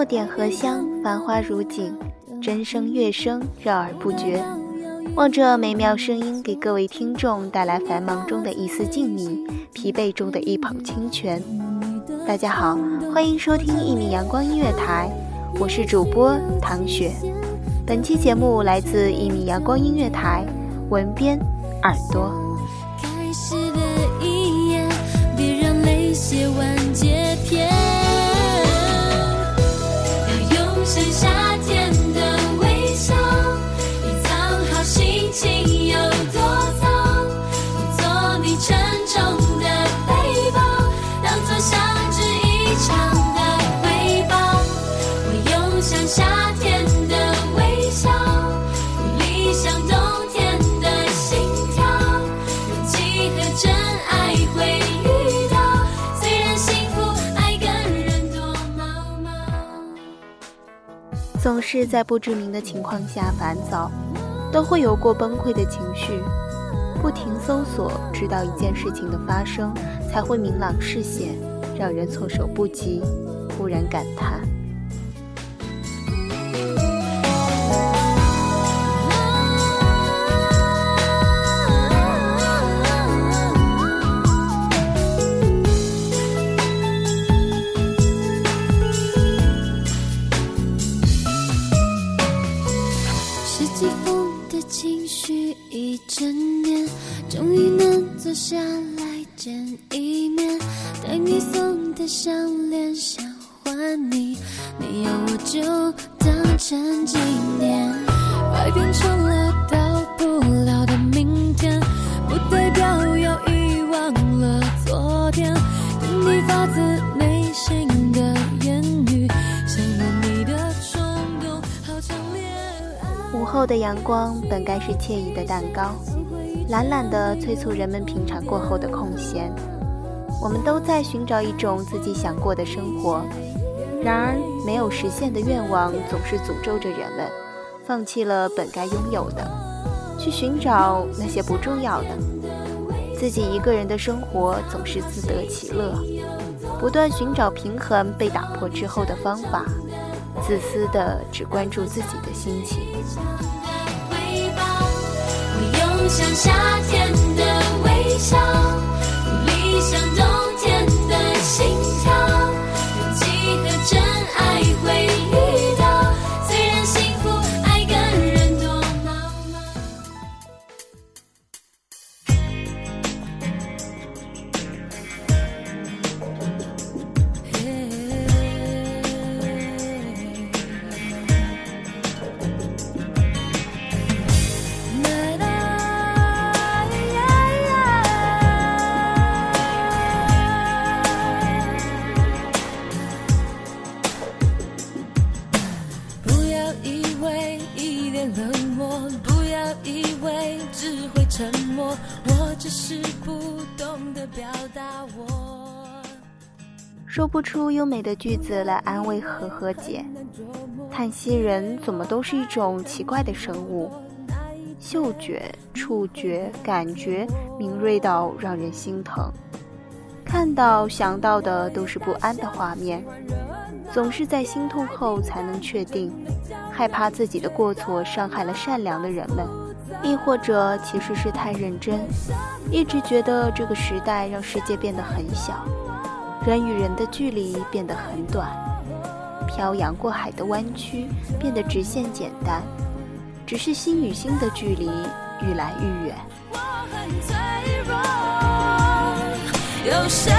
墨点荷香，繁花如锦，真声乐声绕耳不绝。望这美妙声音给各位听众带来繁忙中的一丝静谧，疲惫中的一捧清泉。大家好，欢迎收听一米阳光音乐台，我是主播唐雪。本期节目来自一米阳光音乐台，文编耳朵。是在不知名的情况下烦躁，都会有过崩溃的情绪。不停搜索，直到一件事情的发生，才会明朗视线，让人措手不及，忽然感叹。项链想还你，你要我就当成纪念。爱变成了到不了的明天，不代表要遗忘了昨天。听你发自内心的言语，想吻你的冲动好强烈。午后的阳光本该是惬意的蛋糕，懒懒地催促人们品尝过后的空闲。我们都在寻找一种自己想过的生活，然而没有实现的愿望总是诅咒着人们，放弃了本该拥有的，去寻找那些不重要的。自己一个人的生活总是自得其乐，不断寻找平衡被打破之后的方法，自私的只关注自己的心情。我用像夏天的微笑，只会沉默，我只是不懂得表达我。说不出优美的句子来安慰和和解。叹息人怎么都是一种奇怪的生物，嗅觉、触觉、感觉敏锐到让人心疼，看到想到的都是不安的画面，总是在心痛后才能确定，害怕自己的过错伤害了善良的人们，亦或者其实是太认真，一直觉得这个时代让世界变得很小。人与人的距离变得很短，漂洋过海的弯曲变得直线简单，只是心与心的距离愈来愈远。我很脆弱，有谁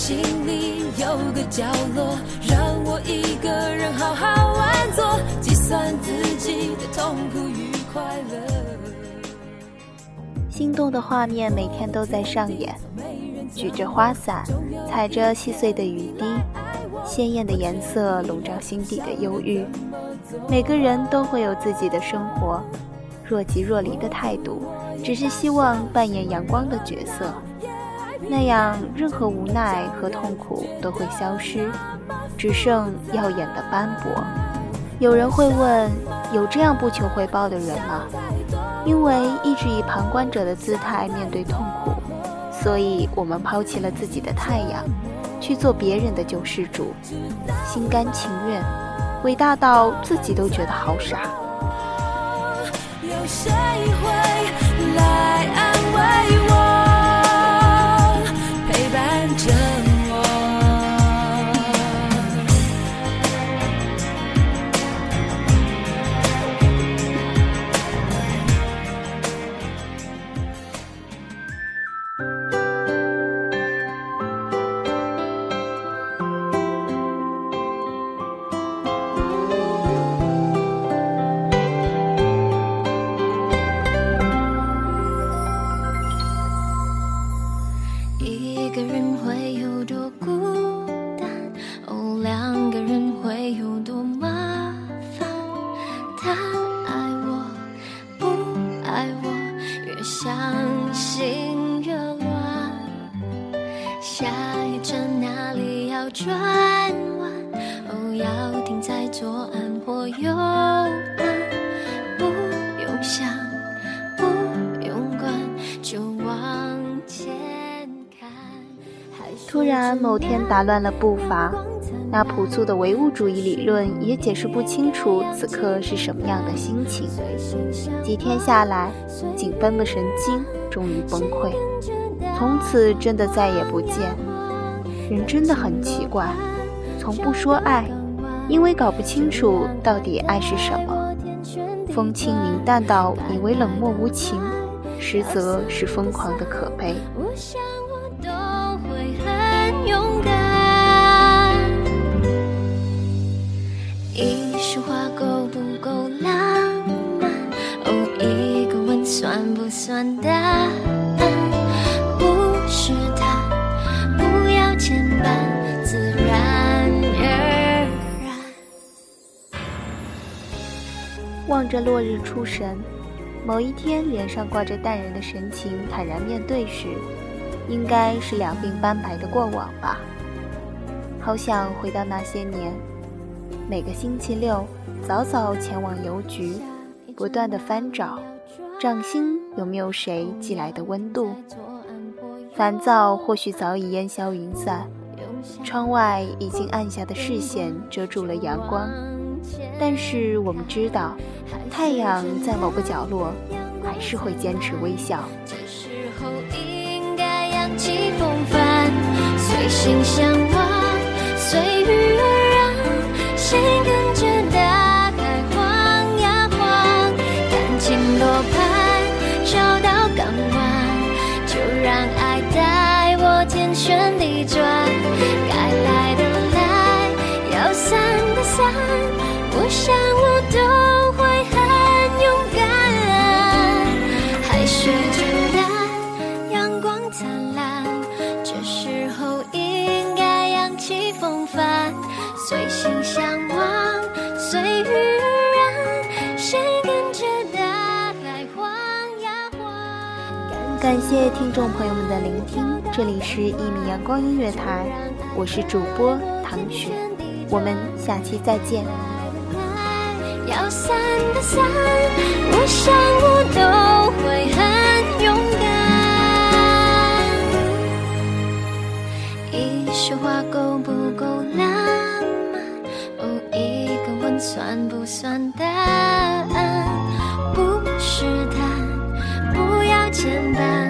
心里有个角落，让我一个人好好玩坐，计算自己的痛苦与快乐。心动的画面每天都在上演，举着花伞，踩着细碎的雨滴，鲜艳的颜色笼罩心底的忧郁。每个人都会有自己的生活，若即若离的态度，只是希望扮演阳光的角色，那样任何无奈和痛苦都会消失，只剩耀眼的斑驳。有人会问：有这样不求回报的人吗？因为一直以旁观者的姿态面对痛苦，所以我们抛弃了自己的太阳，去做别人的救世主，心甘情愿，伟大到自己都觉得好傻。有谁会来安越相信越乱。下一站哪里要转弯？哦，要停在左岸或右岸？不用想，不用管，就往前看。突然某天打乱了步伐，那朴素的唯物主义理论也解释不清楚此刻是什么样的心情。几天下来，紧绷的神经终于崩溃，从此真的再也不见。人真的很奇怪，从不说爱，因为搞不清楚到底爱是什么。风轻云淡到以为冷漠无情，实则是疯狂的可悲。我想我都会很勇敢。算答案？不是他，不要牵绊，自然而然。望着落日出神，某一天脸上挂着淡然的神情，坦然面对时，应该是两鬓斑白的过往吧。好想回到那些年，每个星期六早早前往邮局，不断的翻找，掌心有没有谁寄来的温度。烦躁或许早已烟消云散，窗外已经暗下的视线遮住了阳光。但是我们知道，太阳在某个角落还是会坚持微笑。这时候应该扬起风帆，随心向往，随遇而安，心跟随遇而安，谁跟着大海晃呀晃？感谢听众朋友们的聆听，这里是一米阳光音乐台，我是主播唐雪，我们下期再见。要散的散，我想我都会很勇敢。一束花够不够浪？算不算答案？不是答案，不要简单，